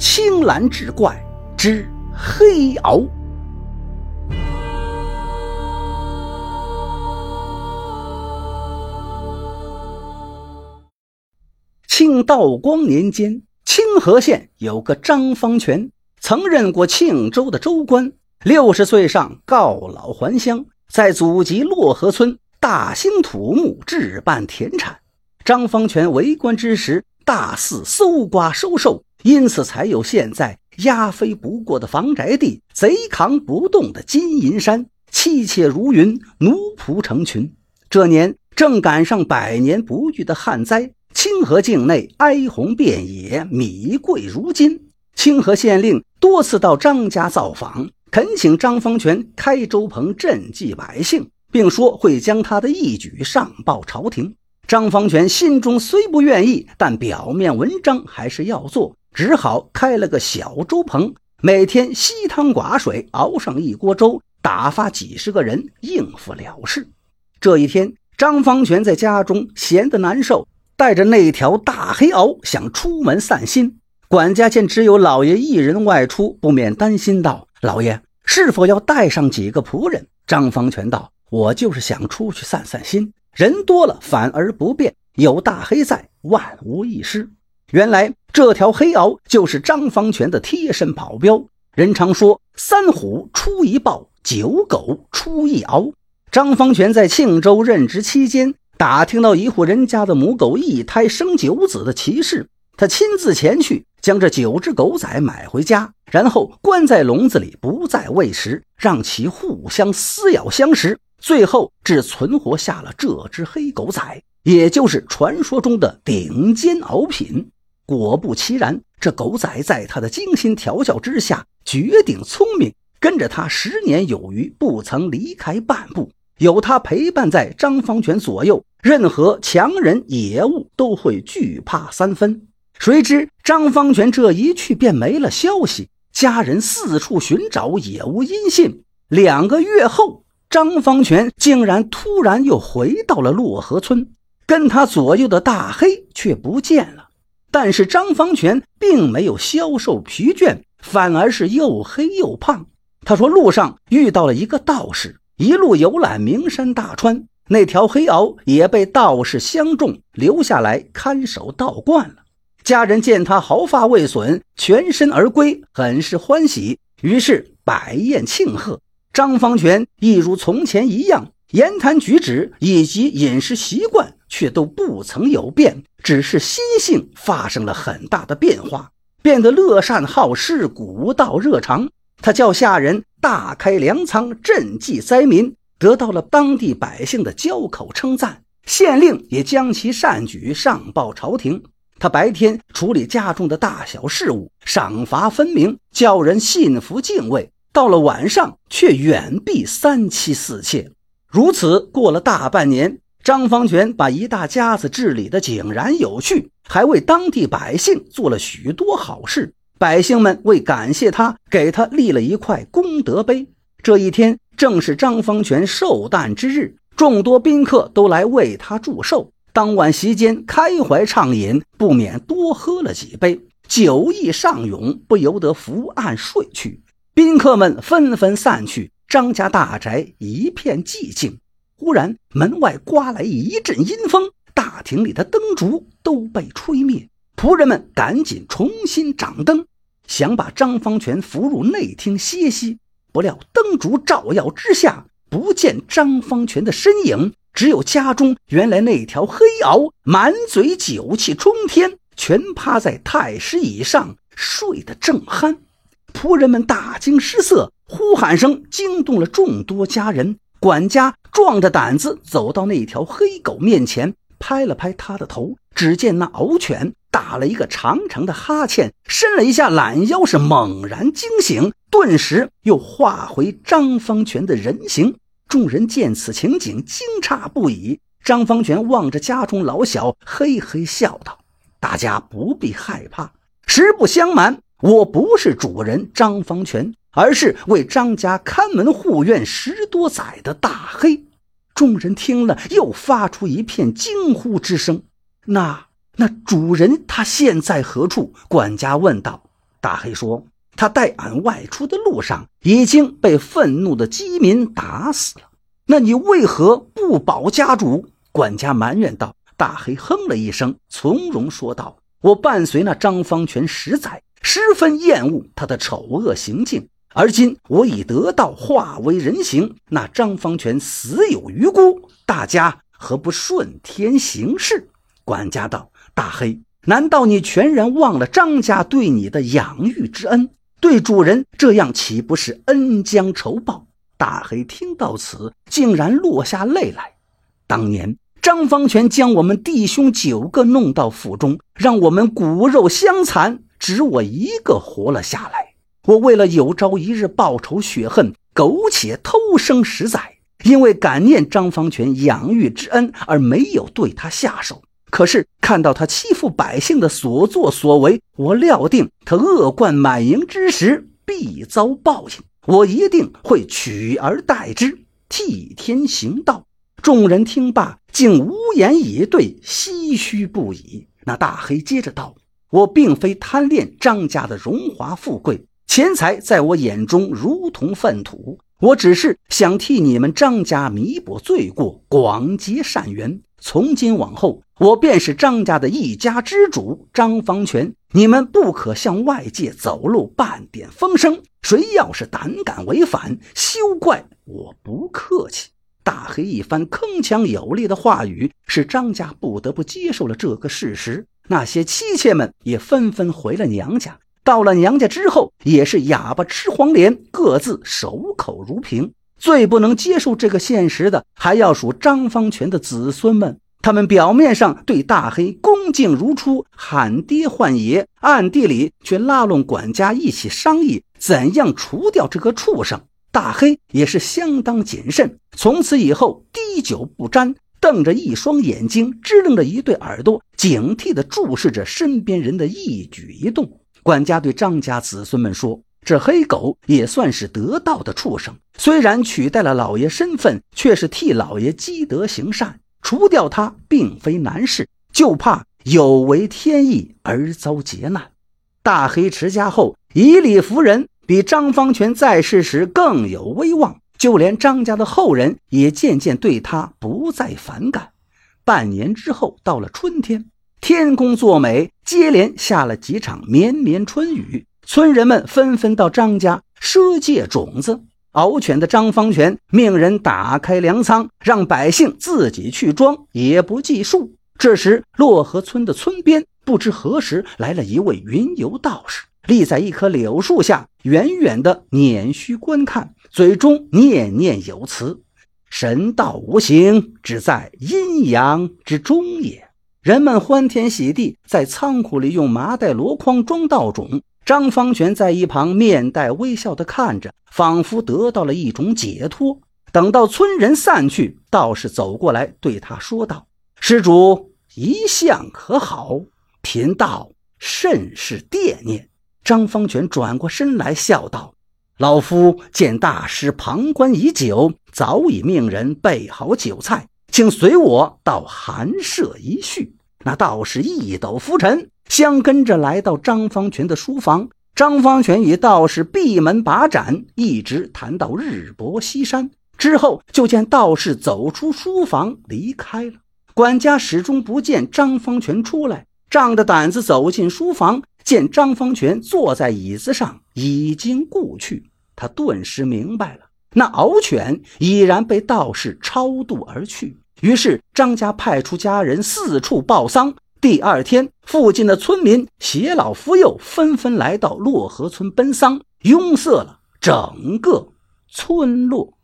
青蓝志怪之黑鳌。庆道光年间，清河县有个张方全，曾任过庆州的州官。六十岁上告老还乡，在祖籍洛河村大兴土木，置办田产。张方全为官之时，大肆搜刮收受，因此才有现在压飞不过的房宅地，贼扛不动的金银山，妻妾如云，奴仆成群。这年正赶上百年不遇的旱灾。清河境内哀鸿遍野，米贵如金。清河县令多次到张家造访，恳请张方全开粥棚赈济百姓，并说会将他的义举上报朝廷。张方全心中虽不愿意，但表面文章还是要做，只好开了个小粥棚，每天稀汤寡水熬上一锅粥，打发几十个人应付了事。这一天，张方全在家中闲得难受。带着那条大黑獒想出门散心，管家见只有老爷一人外出，不免担心道：“老爷是否要带上几个仆人？”张方全道：“我就是想出去散散心，人多了反而不便，有大黑在，万无一失。”原来这条黑獒就是张方权的贴身保镖。人常说“三虎出一豹，九狗出一鳌”。张方权在庆州任职期间。打听到一户人家的母狗一胎生九子的奇事，他亲自前去将这九只狗仔买回家，然后关在笼子里，不再喂食，让其互相撕咬相食，最后只存活下了这只黑狗仔，也就是传说中的顶尖獒品。果不其然，这狗仔在他的精心调教之下，绝顶聪明，跟着他十年有余，不曾离开半步。有他陪伴在张方全左右，任何强人野物都会惧怕三分。谁知张方全这一去便没了消息，家人四处寻找也无音信。两个月后，张方全竟然突然又回到了洛河村，跟他左右的大黑却不见了。但是张方全并没有消瘦疲倦，反而是又黑又胖。他说路上遇到了一个道士。一路游览名山大川，那条黑鳌也被道士相中，留下来看守道观了。家人见他毫发未损，全身而归，很是欢喜，于是摆宴庆贺。张方全一如从前一样，言谈举止以及饮食习惯却都不曾有变，只是心性发生了很大的变化，变得乐善好施，古道热肠。他叫下人大开粮仓赈济灾民，得到了当地百姓的交口称赞。县令也将其善举上报朝廷。他白天处理家中的大小事务，赏罚分明，叫人信服敬畏；到了晚上，却远避三妻四妾。如此过了大半年，张方全把一大家子治理得井然有序，还为当地百姓做了许多好事。百姓们为感谢他，给他立了一块功德碑。这一天正是张方全寿诞之日，众多宾客都来为他祝寿。当晚席间开怀畅饮，不免多喝了几杯，酒意上涌，不由得伏案睡去。宾客们纷纷散去，张家大宅一片寂静。忽然门外刮来一阵阴风，大厅里的灯烛都被吹灭。仆人们赶紧重新掌灯，想把张方全扶入内厅歇息。不料灯烛照耀之下，不见张方全的身影，只有家中原来那条黑獒，满嘴酒气冲天，全趴在太师椅上睡得正酣。仆人们大惊失色，呼喊声惊动了众多家人。管家壮着胆子走到那条黑狗面前，拍了拍他的头，只见那獒犬。打了一个长长的哈欠，伸了一下懒腰，是猛然惊醒，顿时又化回张方全的人形。众人见此情景，惊诧不已。张方全望着家中老小，嘿嘿笑道：“大家不必害怕，实不相瞒，我不是主人张方全，而是为张家看门护院十多载的大黑。”众人听了，又发出一片惊呼之声。那。那主人他现在何处？管家问道。大黑说：“他带俺外出的路上，已经被愤怒的饥民打死了。那你为何不保家主？”管家埋怨道。大黑哼了一声，从容说道：“我伴随那张方全十载，十分厌恶他的丑恶行径。而今我已得道，化为人形，那张方全死有余辜，大家何不顺天行事？”管家道：“大黑，难道你全然忘了张家对你的养育之恩？对主人这样，岂不是恩将仇报？”大黑听到此，竟然落下泪来。当年。张方全将我们弟兄九个弄到府中，让我们骨肉相残，只我一个活了下来。我为了有朝一日报仇雪恨，苟且偷生十载，因为感念张方全养育之恩而没有对他下手。可是看到他欺负百姓的所作所为，我料定他恶贯满盈之时必遭报应，我一定会取而代之，替天行道。众人听罢，竟无言以对，唏嘘不已。那大黑接着道：“我并非贪恋张家的荣华富贵，钱财在我眼中如同粪土。我只是想替你们张家弥补罪过，广结善缘。从今往后，我便是张家的一家之主，张方全。你们不可向外界走漏半点风声。谁要是胆敢违反，休怪我不客气。”大黑一番铿锵有力的话语，使张家不得不接受了这个事实。那些妻妾们也纷纷回了娘家。到了娘家之后，也是哑巴吃黄连，各自守口如瓶。最不能接受这个现实的，还要数张方权的子孙们。他们表面上对大黑恭敬如初，喊爹唤爷，暗地里却拉拢管家一起商议怎样除掉这个畜生。大黑也是相当谨慎，从此以后滴酒不沾，瞪着一双眼睛，支棱着一对耳朵，警惕地注视着身边人的一举一动。管家对张家子孙们说：“这黑狗也算是得道的畜生，虽然取代了老爷身份，却是替老爷积德行善。除掉它并非难事，就怕有违天意而遭劫难。”大黑持家后，以理服人。比张方权在世时更有威望，就连张家的后人也渐渐对他不再反感。半年之后，到了春天，天公作美，接连下了几场绵绵春雨，村人们纷纷到张家赊借种子。獒犬的张方权命人打开粮仓，让百姓自己去装，也不计数。这时，洛河村的村边不知何时来了一位云游道士。立在一棵柳树下，远远的捻须观看，嘴中念念有词：“神道无形，只在阴阳之中也。”人们欢天喜地，在仓库里用麻袋箩筐装稻种。张方全在一旁面带微笑地看着，仿佛得到了一种解脱。等到村人散去，道士走过来对他说道：“施主一向可好？贫道甚是惦念。”张方全转过身来，笑道：“老夫见大师旁观已久，早已命人备好酒菜，请随我到寒舍一叙。”那道士一抖拂尘，相跟着来到张方全的书房。张方全与道士闭门把盏，一直谈到日薄西山。之后，就见道士走出书房离开了。管家始终不见张方全出来，仗着胆子走进书房。见张方全坐在椅子上，已经故去，他顿时明白了，那獒犬已然被道士超度而去。于是张家派出家人四处报丧。第二天，附近的村民携老扶幼，纷纷来到洛河村奔丧，拥塞了整个村落。